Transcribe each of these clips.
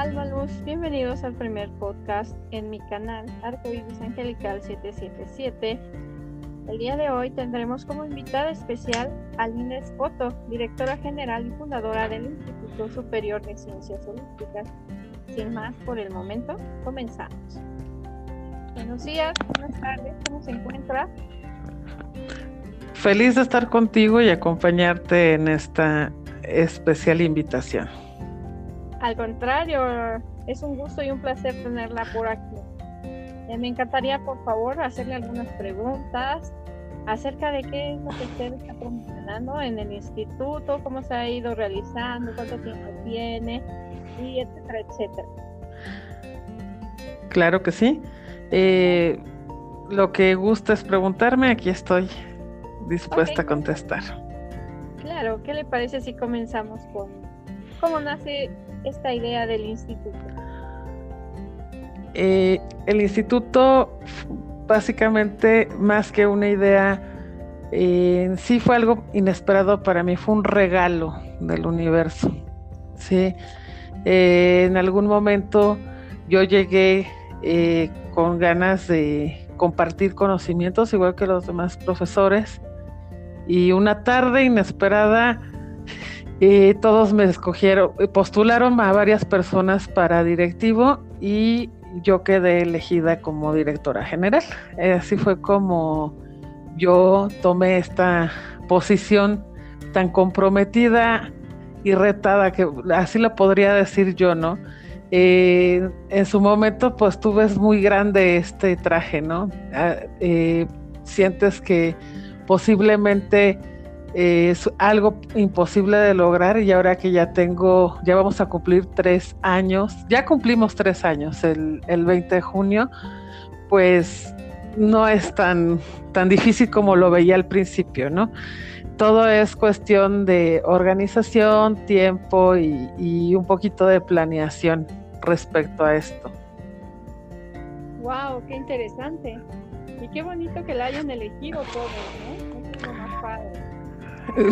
Alma Luz, bienvenidos al primer podcast en mi canal Arcoiris Angelical 777. El día de hoy tendremos como invitada especial a Inés Otto, directora general y fundadora del Instituto Superior de Ciencias Holísticas. Sin más por el momento, comenzamos. Buenos días, buenas tardes, ¿cómo se encuentra? Feliz de estar contigo y acompañarte en esta especial invitación. Al contrario, es un gusto y un placer tenerla por aquí. Eh, me encantaría, por favor, hacerle algunas preguntas acerca de qué es lo que usted está promocionando en el instituto, cómo se ha ido realizando, cuánto tiempo tiene, y etcétera, etcétera. Claro que sí. Eh, lo que gusta es preguntarme, aquí estoy dispuesta a contestar. Claro, ¿qué le parece si comenzamos con cómo nace esta idea del instituto? Eh, el instituto, básicamente, más que una idea, eh, sí fue algo inesperado para mí, fue un regalo del universo. Sí, eh, en algún momento yo llegué con ganas de compartir conocimientos, igual que los demás profesores, y una tarde inesperada y todos me escogieron, postularon a varias personas para directivo y yo quedé elegida como directora general. Así fue como yo tomé esta posición tan comprometida y retada, que así lo podría decir yo, ¿no? Eh, en su momento, pues tú ves muy grande este traje, ¿no? Ah, eh, sientes que posiblemente es algo imposible de lograr y ahora que ya tengo, ya vamos a cumplir tres años, ya cumplimos tres años el, el 20 de junio, pues no es tan, tan difícil como lo veía al principio, ¿no? Todo es cuestión de organización, tiempo y, y un poquito de planeación respecto a esto. ¡Wow! ¡Qué interesante! Y qué bonito que la hayan elegido todo, ¿no? Más padre.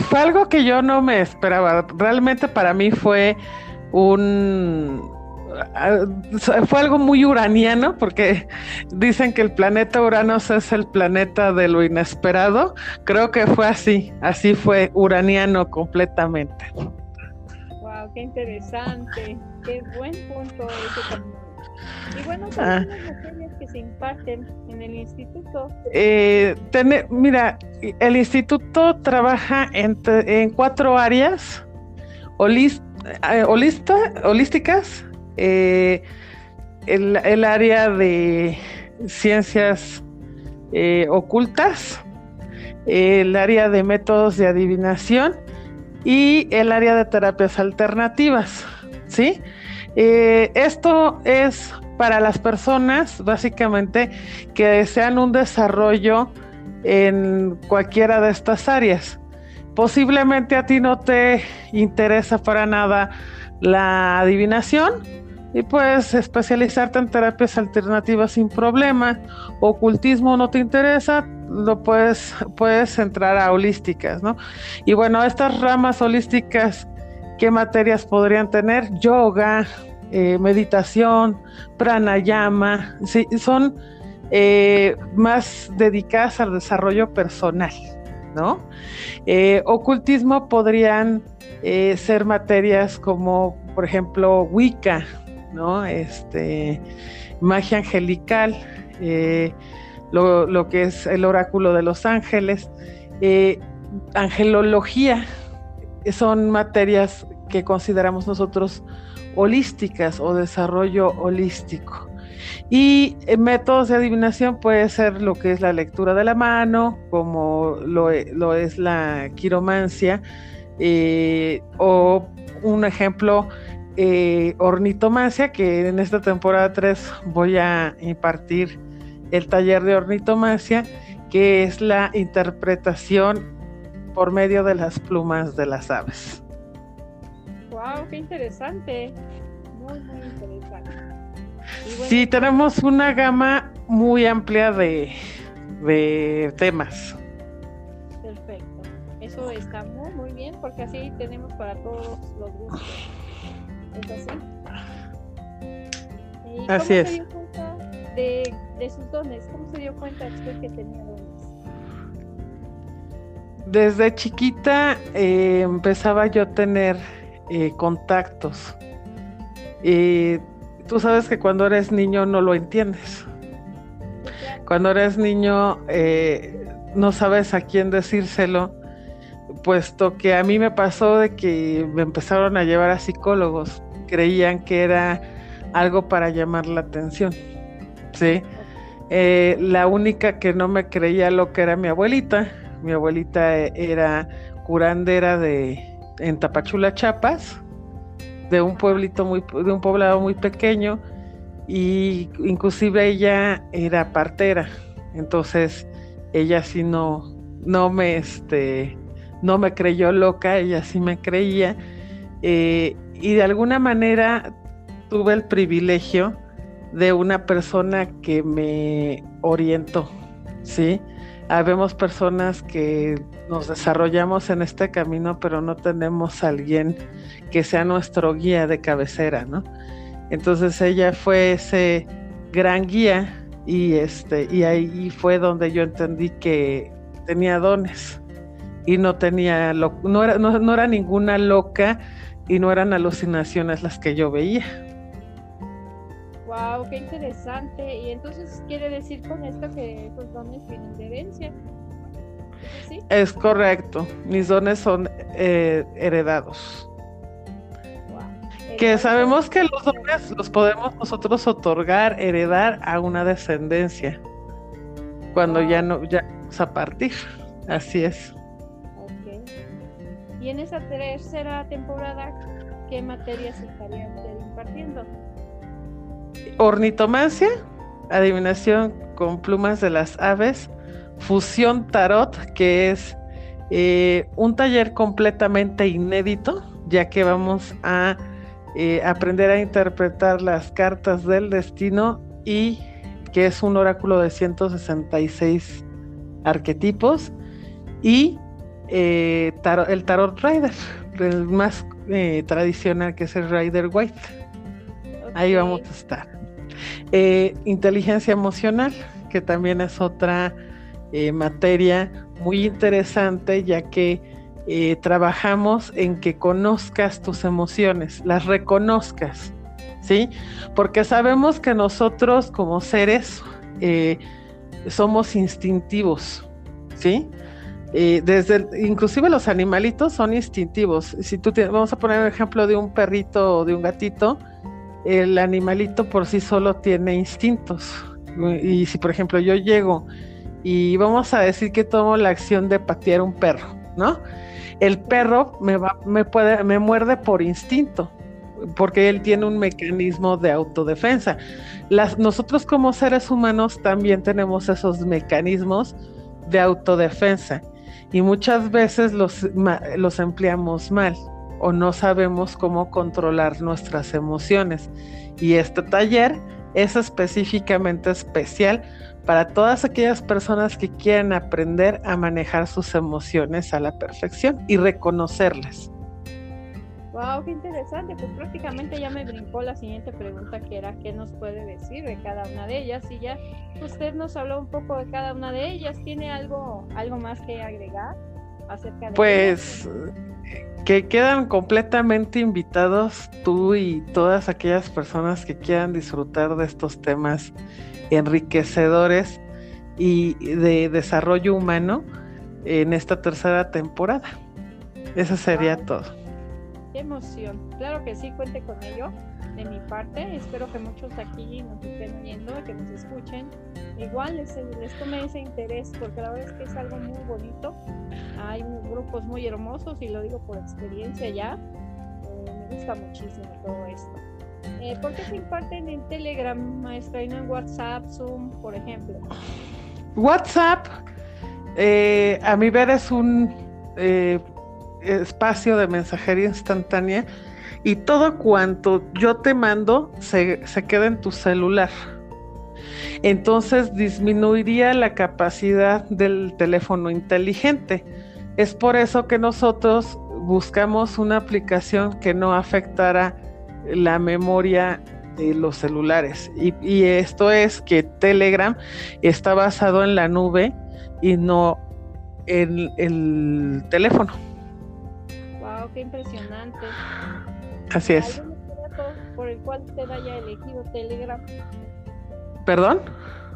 Fue algo que yo no me esperaba. Realmente para mí fue un ah, fue algo muy uraniano porque dicen que el planeta Uranos es el planeta de lo inesperado. Creo que fue así, así fue uraniano completamente. Wow, qué interesante, qué buen punto ese. Y bueno, ah. las materias que se imparten en el instituto. Eh, mira, el instituto trabaja en, en cuatro áreas eh, holísticas. Eh, el, el, área de ciencias eh, ocultas, el área de métodos de adivinación y el área de terapias alternativas, ¿sí? Eh, esto es para las personas, básicamente, que desean un desarrollo en cualquiera de estas áreas. Posiblemente a ti no te interesa para nada la adivinación y puedes especializarte en terapias alternativas sin problema. Ocultismo no te interesa, lo puedes, puedes entrar a holísticas, ¿no? Y bueno, estas ramas holísticas, ¿qué materias podrían tener? Yoga, eh, meditación, pranayama, son eh, más dedicadas al desarrollo personal, ¿no? Eh, ocultismo podrían ser materias como, por ejemplo, Wicca, ¿no? Este, magia angelical, lo, que es el oráculo de los ángeles, angelología, son materias que consideramos nosotros holísticas o desarrollo holístico. Y eh, métodos de adivinación puede ser lo que es la lectura de la mano, como lo, e, es la quiromancia, eh, o un ejemplo, eh, ornitomancia, que en esta temporada 3 voy a impartir el taller de ornitomancia, que es la interpretación por medio de las plumas de las aves. ¡Wow! ¡Qué interesante! Muy, muy interesante. sí, tenemos una gama muy amplia de, de temas. Perfecto. Eso está muy, muy bien porque así tenemos para todos los gustos. ¿Es así? ¿Y Así cómo es. se dio cuenta de, de, sus dones? ¿Cómo se dio cuenta usted que tenía dones? Desde chiquita eh, empezaba yo a tener eh, contactos. Y tú sabes que cuando eres niño no lo entiendes. Cuando eres niño eh, no sabes a quién decírselo, puesto que a mí me pasó de que me empezaron a llevar a psicólogos. Creían que era algo para llamar la atención. ¿sí? la única que no me creía lo que era mi abuelita mi abuelita era curandera de en Tapachula, Chiapas, de un pueblito muy de un poblado muy pequeño y inclusive ella era partera. Entonces, ella sí no no me este no me creyó loca, ella sí me creía. Eh, y de alguna manera tuve el privilegio de una persona que me orientó, ¿sí? Habemos personas que nos desarrollamos en este camino, pero no tenemos a alguien que sea nuestro guía de cabecera, ¿no? Entonces ella fue ese gran guía y este y ahí fue donde yo entendí que tenía dones y no tenía no era no era ninguna loca y no eran alucinaciones las que yo veía. Wow, qué interesante. Y entonces quiere decir con esto que esos dones vienen herencia. ¿Sí? Es correcto. Mis dones son eh, heredados. Que sabemos que los dones los podemos nosotros otorgar, heredar a una descendencia. Cuando ya no, ya vamos a partir. Así es. Okay. Y en esa tercera temporada, ¿qué materias estaría usted impartiendo? ornitomancia, adivinación con plumas de las aves, fusión tarot, que es eh, un taller completamente inédito, ya que vamos a eh, aprender a interpretar las cartas del destino y que es un oráculo de 166 arquetipos y eh, el tarot rider, el más tradicional que es el rider white. Ahí vamos a estar. Eh, inteligencia emocional, que también es otra eh, materia muy interesante, ya que eh, trabajamos en que conozcas tus emociones, las reconozcas, ¿sí? Porque sabemos que nosotros como seres somos instintivos, ¿sí? desde inclusive los animalitos son instintivos. Si tú vamos a poner el ejemplo de un perrito o de un gatito, el animalito por sí solo tiene instintos. Y si, por ejemplo, yo llego y vamos a decir que tomo la acción de patear un perro, ¿no? El perro me va, me puede, me muerde por instinto, porque él tiene un mecanismo de autodefensa. Las, nosotros como seres humanos también tenemos esos mecanismos de autodefensa y muchas veces los, los empleamos mal o no sabemos cómo controlar nuestras emociones. Y este taller es específicamente especial para todas aquellas personas que quieren aprender a manejar sus emociones a la perfección y reconocerlas. Wow, qué interesante. Pues prácticamente ya me brincó la siguiente pregunta que era qué nos puede decir de cada una de ellas y ya usted nos habló un poco de cada una de ellas. ¿Tiene algo algo más que agregar acerca de Pues que quedan completamente invitados tú y todas aquellas personas que quieran disfrutar de estos temas enriquecedores y de desarrollo humano en esta tercera temporada. Eso sería todo. Qué emoción. Claro que sí, cuente con ello de mi parte. Espero que muchos aquí nos estén viendo, que nos escuchen. Igual les, les tome ese interés, porque la verdad es que es algo muy bonito. Hay grupos muy hermosos y lo digo por experiencia ya. Eh, me gusta muchísimo todo esto. Eh, ¿Por qué se imparten en Telegram, maestra, y no en WhatsApp, Zoom, por ejemplo? WhatsApp, eh, a mi ver, es un espacio de mensajería instantánea y todo cuanto yo te mando se, queda en tu celular. Entonces disminuiría la capacidad del teléfono inteligente. Es por eso que nosotros buscamos una aplicación que no afectara la memoria de los celulares. Y, esto es que Telegram está basado en la nube y no en el teléfono. Wow, qué impresionante. Así es. por el cual usted haya elegido Telegram? ¿Perdón?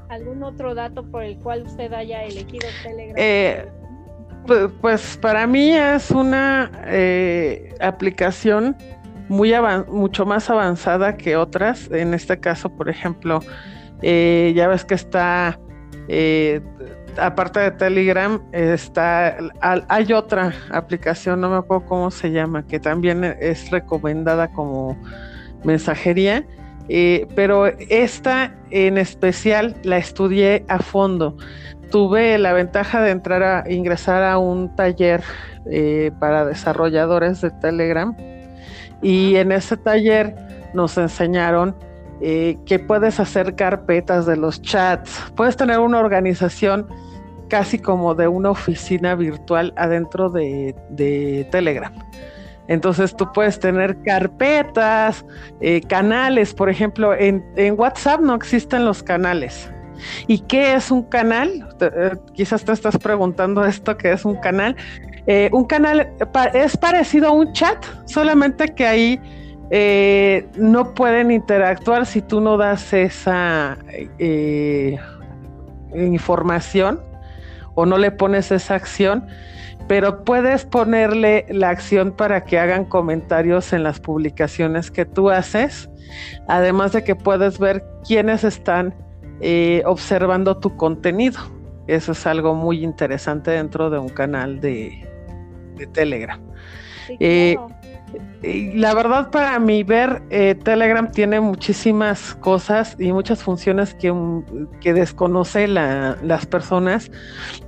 ¿Algún otro dato por el cual usted haya elegido Telegram? Eh, pues, para mí es una eh, aplicación muy mucho más avanzada que otras. En este caso, por ejemplo, eh, ya ves que está, eh, aparte de Telegram, está, hay otra aplicación, no me acuerdo cómo se llama, que también es recomendada como mensajería. Eh, pero esta en especial la estudié a fondo. Tuve la ventaja de entrar a ingresar a un taller para desarrolladores de Telegram y en ese taller nos enseñaron eh, que puedes hacer carpetas de los chats, puedes tener una organización casi como de una oficina virtual adentro de, Telegram. Entonces tú puedes tener carpetas, eh, canales, por ejemplo, en, WhatsApp no existen los canales. ¿Y qué es un canal? Eh, quizás te estás preguntando esto, ¿qué es un canal? Eh, un canal es parecido a un chat, solamente que ahí no pueden interactuar si tú no das esa información o no le pones esa acción, pero puedes ponerle la acción para que hagan comentarios en las publicaciones que tú haces, además de que puedes ver quiénes están observando tu contenido. Eso es algo muy interesante dentro de un canal de, de Telegram. Eh, la verdad para mí ver eh, Telegram tiene muchísimas cosas y muchas funciones que, que desconoce las personas,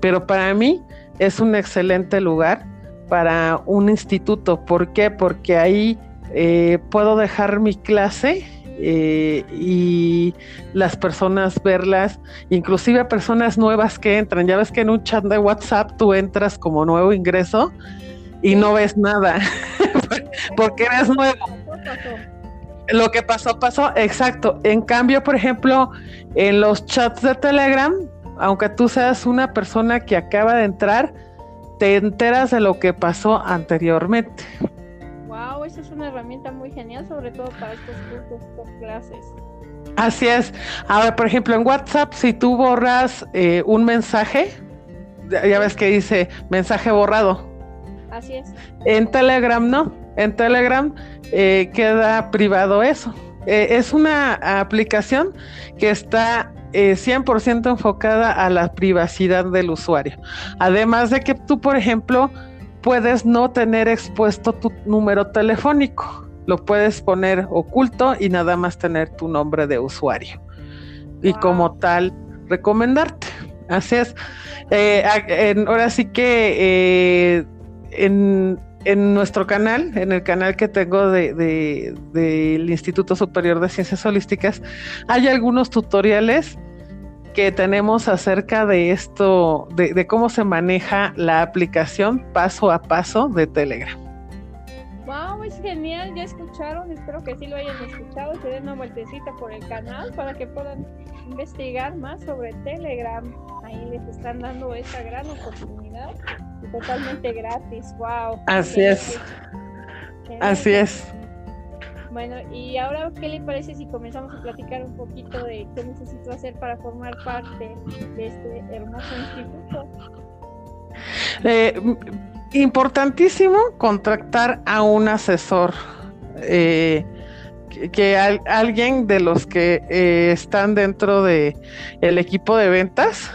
pero para mí es un excelente lugar para un instituto. ¿Por qué? Porque ahí eh, puedo dejar mi clase y las personas verlas, inclusive personas nuevas que entran. Ya ves que en un chat de WhatsApp tú entras como nuevo ingreso y no ves nada, porque eres nuevo. Lo que pasó, pasó, exacto. En cambio, por ejemplo, en los chats de Telegram, aunque tú seas una persona que acaba de entrar, te enteras de lo que pasó anteriormente. Wow, esa es una herramienta muy genial, sobre todo para estos cursos, estas clases. Así es. Ahora, por ejemplo, en WhatsApp, si tú borras eh, un mensaje, ya ves que dice mensaje borrado. Así es. En Telegram no. En Telegram eh, queda privado eso. Eh, es una aplicación que está 100% eh, enfocada a la privacidad del usuario. Además de que tú, por ejemplo, puedes no tener expuesto tu número telefónico. Lo puedes poner oculto y nada más tener tu nombre de usuario. Y como tal, recomendarte. Así es. ahora sí que en, nuestro canal, en el canal que tengo del de, Instituto Superior de Ciencias Holísticas, hay algunos tutoriales que tenemos acerca de esto, de, cómo se maneja la aplicación paso a paso de Telegram. Wow, es genial, ya escucharon, espero que sí lo hayan escuchado, se den una vueltecita por el canal para que puedan investigar más sobre Telegram. Ahí les están dando esa gran oportunidad totalmente gratis. Wow. Así es. Así es. Bueno, y ahora, ¿qué le parece si comenzamos a platicar un poquito de qué necesito hacer para formar parte de este hermoso instituto? Eh, importantísimo contactar a un asesor. Eh, que, alguien de los que eh, están dentro de el equipo de ventas,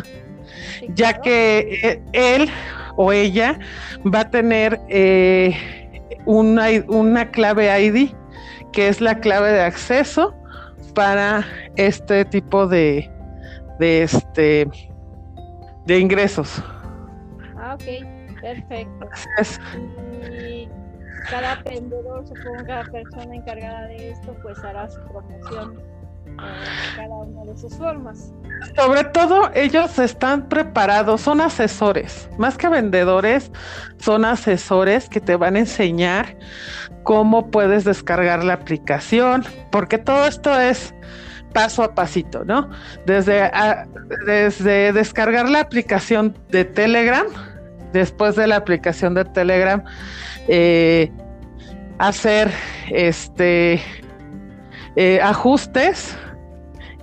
ya que él o ella va a tener eh, una, una clave ID, que es la clave de acceso para este tipo de, de este de ingresos. Ah, ok, perfecto. Y cada vendedor, supongo cada persona encargada de esto, pues hará su promoción cada una de sus formas. Sobre todo ellos están preparados, son asesores, más que vendedores, son asesores que te van a enseñar cómo puedes descargar la aplicación, porque todo esto es paso a pasito, ¿no? Desde, desde descargar la aplicación de Telegram, después de la aplicación de Telegram, eh, hacer este eh, ajustes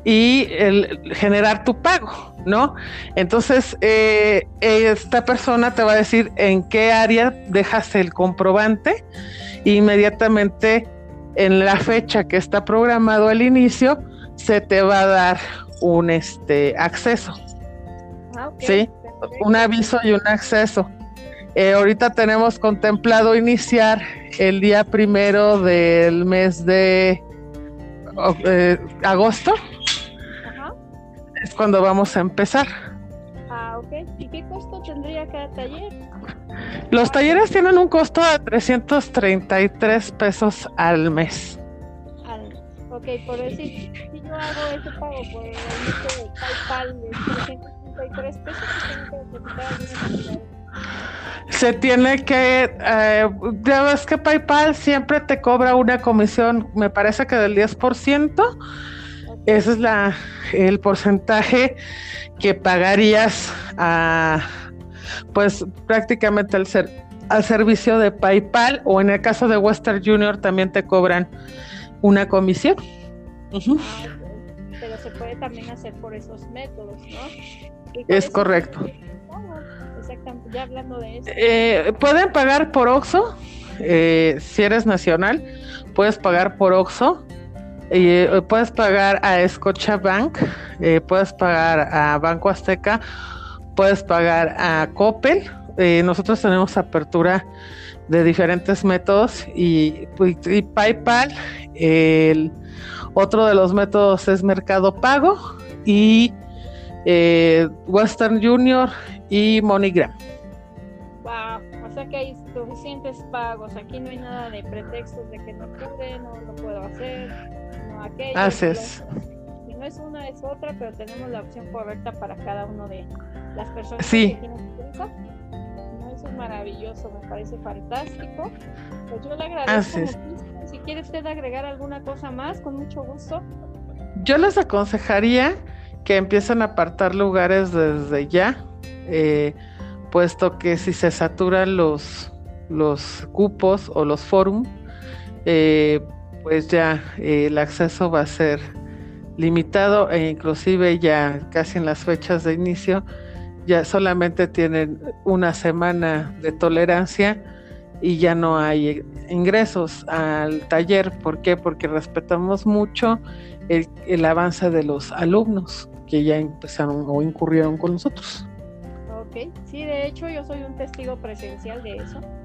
y el, generar tu pago, ¿no? Entonces, eh, esta persona te va a decir en qué área dejas el comprobante e inmediatamente en la fecha que está programado el inicio, se te va a dar un este acceso. Ah, sí, un aviso y un acceso. Eh, ahorita tenemos contemplado iniciar el día primero del mes de eh, agosto es cuando vamos a empezar. Ah, ok. ¿Y qué costo tendría cada taller? Los talleres tienen un costo de 333 pesos al mes. Al Ok, por decir, si yo hago ese pago por el de PayPal de 333 pesos, tengo que se tiene que, eh, ya ves que PayPal siempre te cobra una comisión, me parece que del 10%, ese es la, el porcentaje que pagarías a, pues prácticamente al, ser, al servicio de PayPal o en el caso de Western Junior también te cobran una comisión. Ah, Pero se puede también hacer por esos métodos, ¿no? Es correcto. Ya hablando de eso. Eh, pueden pagar por OXO, eh, si eres nacional, puedes pagar por OXO eh, puedes pagar a Scotiabank, eh, puedes pagar a Banco Azteca, puedes pagar a Coppel. Eh, nosotros tenemos apertura de diferentes métodos y, y PayPal. El otro de los métodos es Mercado Pago y eh, Western Junior y MoneyGram. Wow, o sea que hay suficientes pagos. Aquí no hay nada de pretextos de que no pude, no lo puedo hacer aquello. Haces. Si no es una, es otra, pero tenemos la opción correcta para cada uno de las personas sí. que tienen prisa. No, eso es maravilloso, me parece fantástico. Pues yo le agradezco Si quiere usted agregar alguna cosa más, con mucho gusto. Yo les aconsejaría que empiecen a apartar lugares desde ya, eh, puesto que si se saturan los, los cupos o los forums, eh, pues ya eh, el acceso va a ser limitado e inclusive ya casi en las fechas de inicio ya solamente tienen una semana de tolerancia y ya no hay ingresos al taller. ¿Por qué? Porque respetamos mucho el avance de los alumnos que ya empezaron o incurrieron con nosotros. Ok, sí, de hecho yo soy un testigo presencial de eso,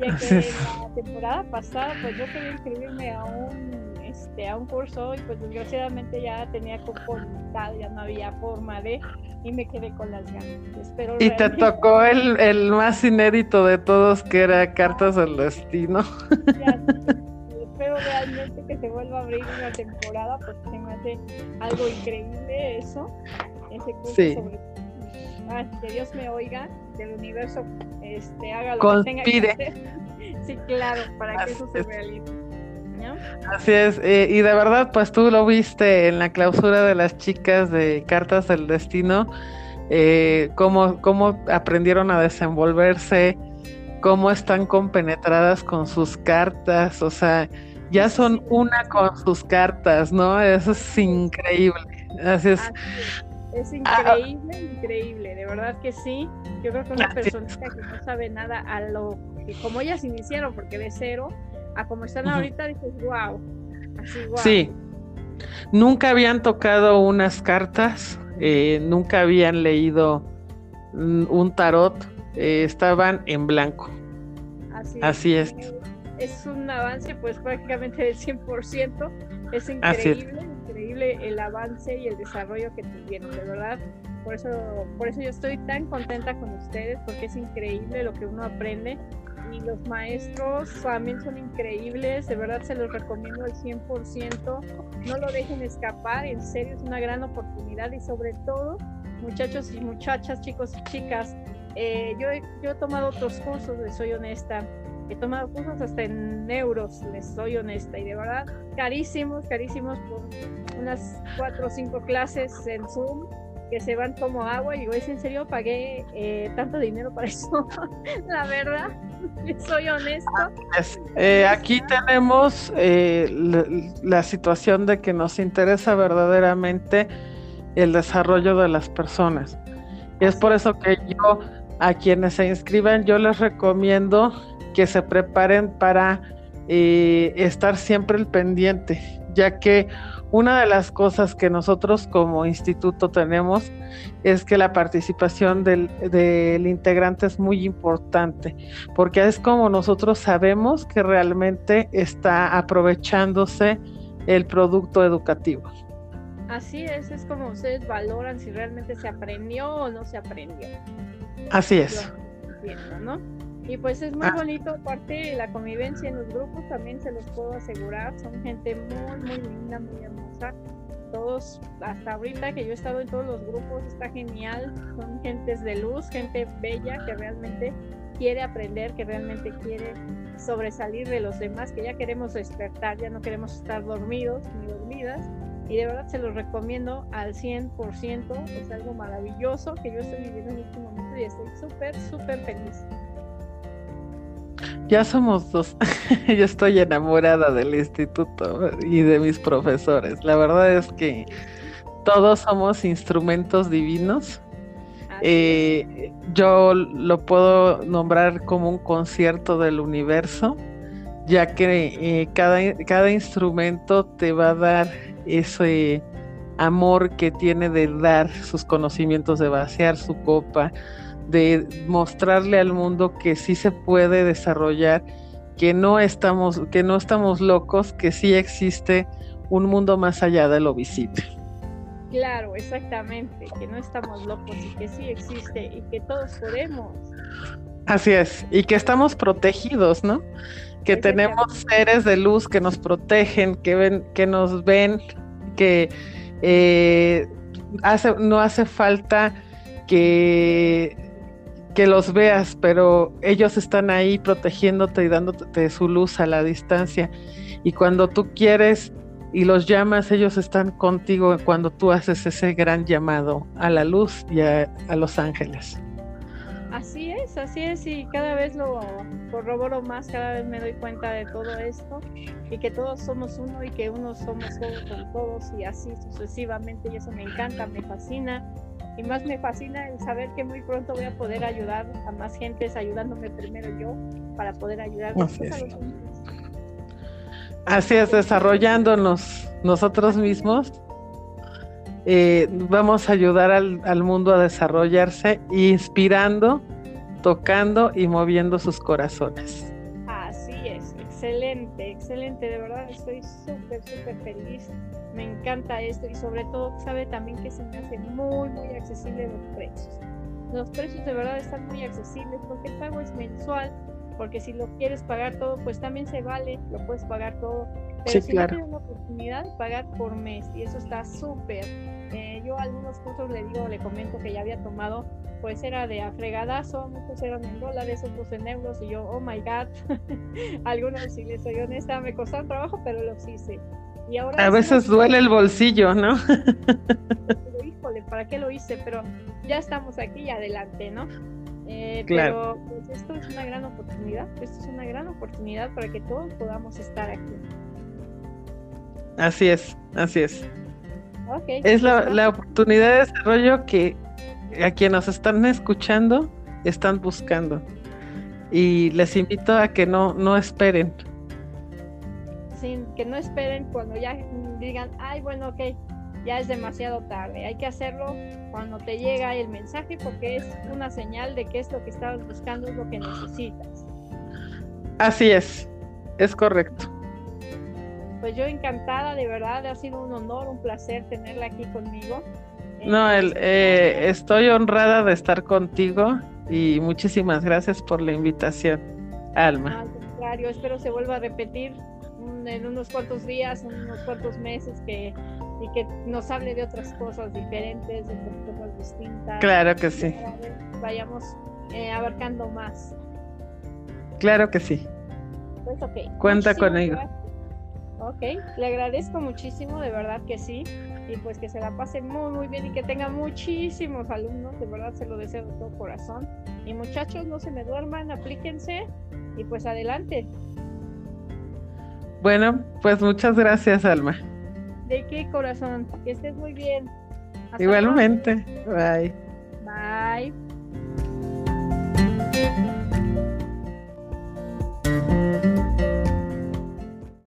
ya que la temporada pasada pues yo quería inscribirme a un, este, a un curso y pues desgraciadamente ya tenía cupo ya no había forma de y me quedé con las ganas. Espero y te tocó el, el, más inédito de todos que era Cartas del Destino. espero realmente que se vuelva a abrir una temporada porque se me hace algo increíble eso, ese curso sobre que Dios me oiga, del universo este, haga lo que tenga que hacer. Sí, claro, para que eso se realice. Así es, eh, y de verdad, pues tú lo viste en la clausura de las chicas de Cartas del Destino, eh, cómo, cómo aprendieron a desenvolverse, cómo están compenetradas con sus cartas, o sea, ya son una con sus cartas, ¿no? Eso es increíble. Así es. Es ah, increíble, increíble, de verdad que sí. Yo creo que una persona que no sabe nada a lo que como ellas iniciaron, porque de cero a como están ahorita, dices, wow, así, wow. Sí, nunca habían tocado unas cartas, eh, nunca habían leído un tarot, eh, estaban en blanco. Así, así es. Es un avance pues prácticamente del 100%, es increíble el avance y el desarrollo que tuvieron, de verdad. Por eso, por eso yo estoy tan contenta con ustedes, porque es increíble lo que uno aprende. y los maestros también son increíbles, de verdad se los recomiendo al 100%, no lo dejen escapar, en serio es una gran oportunidad y sobre todo, muchachos y muchachas, chicos y chicas, eh, yo, yo he tomado otros cursos, soy honesta, he tomado cursos hasta en euros, les soy honesta, y de verdad, carísimos, carísimos por unas cuatro o cinco clases en Zoom que se van como agua. Y digo, ¿es en serio? Pagué eh, tanto dinero para eso. la verdad, soy honesto. Eh, aquí tenemos eh, la, situación de que nos interesa verdaderamente el desarrollo de las personas. Y es por eso que yo, a quienes se inscriban, yo les recomiendo que se preparen para estar siempre el pendiente, ya que una de las cosas que nosotros como instituto tenemos es que la participación del, integrante es muy importante, porque es como nosotros sabemos que realmente está aprovechándose el producto educativo. Así es, es como ustedes valoran si realmente se aprendió o no se aprendió. Así es. ¿no? Y pues es muy ah. bonito, aparte de la convivencia en los grupos, también se los puedo asegurar, son gente muy, muy linda, muy hermosa. Todos, hasta ahorita que yo he estado en todos los grupos, está genial, son gentes de luz, gente bella que realmente quiere aprender, que realmente quiere sobresalir de los demás, que ya queremos despertar, ya no queremos estar dormidos ni dormidas. Y de verdad se los recomiendo al 100%, es algo maravilloso que yo estoy viviendo en este momento y estoy súper, súper feliz. Ya somos dos. Yo estoy enamorada del instituto y de mis profesores. La verdad es que todos somos instrumentos divinos. Eh, yo lo puedo nombrar como un concierto del universo, ya que eh, cada, cada instrumento te va a dar ese amor que tiene de dar sus conocimientos, de vaciar su copa, de mostrarle al mundo que sí se puede desarrollar, que no estamos, que no estamos locos, que sí existe un mundo más allá de lo visible. Claro, exactamente, que no estamos locos y que sí existe y que todos podemos. Así es, y que estamos protegidos, ¿no? Que tenemos seres de luz que nos protegen, que ven, que nos ven, que eh, hace, no hace falta que que los veas, pero ellos están ahí protegiéndote y dándote su luz a la distancia. Y cuando tú quieres y los llamas, ellos están contigo cuando tú haces ese gran llamado a la luz y a, los ángeles. Así es, así es, y cada vez lo corroboro más, cada vez me doy cuenta de todo esto y que todos somos uno y que uno somos todos con todos y así sucesivamente y eso me encanta, me fascina y más me fascina el saber que muy pronto voy a poder ayudar a más gentes ayudándome primero yo para poder ayudar Así es. a los Así es, desarrollándonos nosotros mismos, eh, vamos a ayudar al, al, mundo a desarrollarse, inspirando, tocando y moviendo sus corazones. Así es, excelente, excelente, de verdad estoy súper, súper feliz me encanta esto y sobre todo sabe también que se me hace muy muy accesible los precios. Los precios de verdad están muy accesibles porque el pago es mensual, porque si lo quieres pagar todo, pues también se vale, lo puedes pagar todo. Pero si no tienes la oportunidad de pagar por mes y eso está súper. Eh, yo algunos cursos le digo, le comento que ya había tomado, pues era de afregadazo, muchos eran en dólares, otros en euros y yo, oh my god, algunos si les soy honesta me costaron trabajo, pero los hice a veces duele el bolsillo, ¿no? híjole, ¿para qué lo hice? Pero ya estamos aquí y adelante, ¿no? Eh, claro. Pero pues, esto es una gran oportunidad, esto es una gran oportunidad para que todos podamos estar aquí. Así es, así es. es la, la, oportunidad de desarrollo que a quienes nos están escuchando están buscando. Y les invito a que no, no esperen, que no esperen cuando ya digan, ay, bueno, ok, ya es demasiado tarde. Hay que hacerlo cuando te llega el mensaje porque es una señal de que es lo que estabas buscando, es lo que necesitas. Así es, es correcto. Pues yo encantada, de verdad, ha sido un honor, un placer tenerla aquí conmigo. No, el, eh, estoy honrada de estar contigo y muchísimas gracias por la invitación. Alma. al contrario, espero se vuelva a repetir en unos cuantos días, en unos cuantos meses que y que nos hable de otras cosas diferentes, de otras cosas distintas. Claro que sí. Vayamos eh, abarcando más. Claro que sí. Pues ok. Cuenta conmigo. Ok, le agradezco muchísimo, de verdad que sí. Y pues que se la pase muy, muy bien y que tenga muchísimos alumnos, de verdad se lo deseo de todo corazón. Y muchachos, no se me duerman, aplíquense y pues adelante. Bueno, pues muchas gracias, Alma. ¿De qué corazón? Que estés muy bien. Igualmente. Bye. Bye.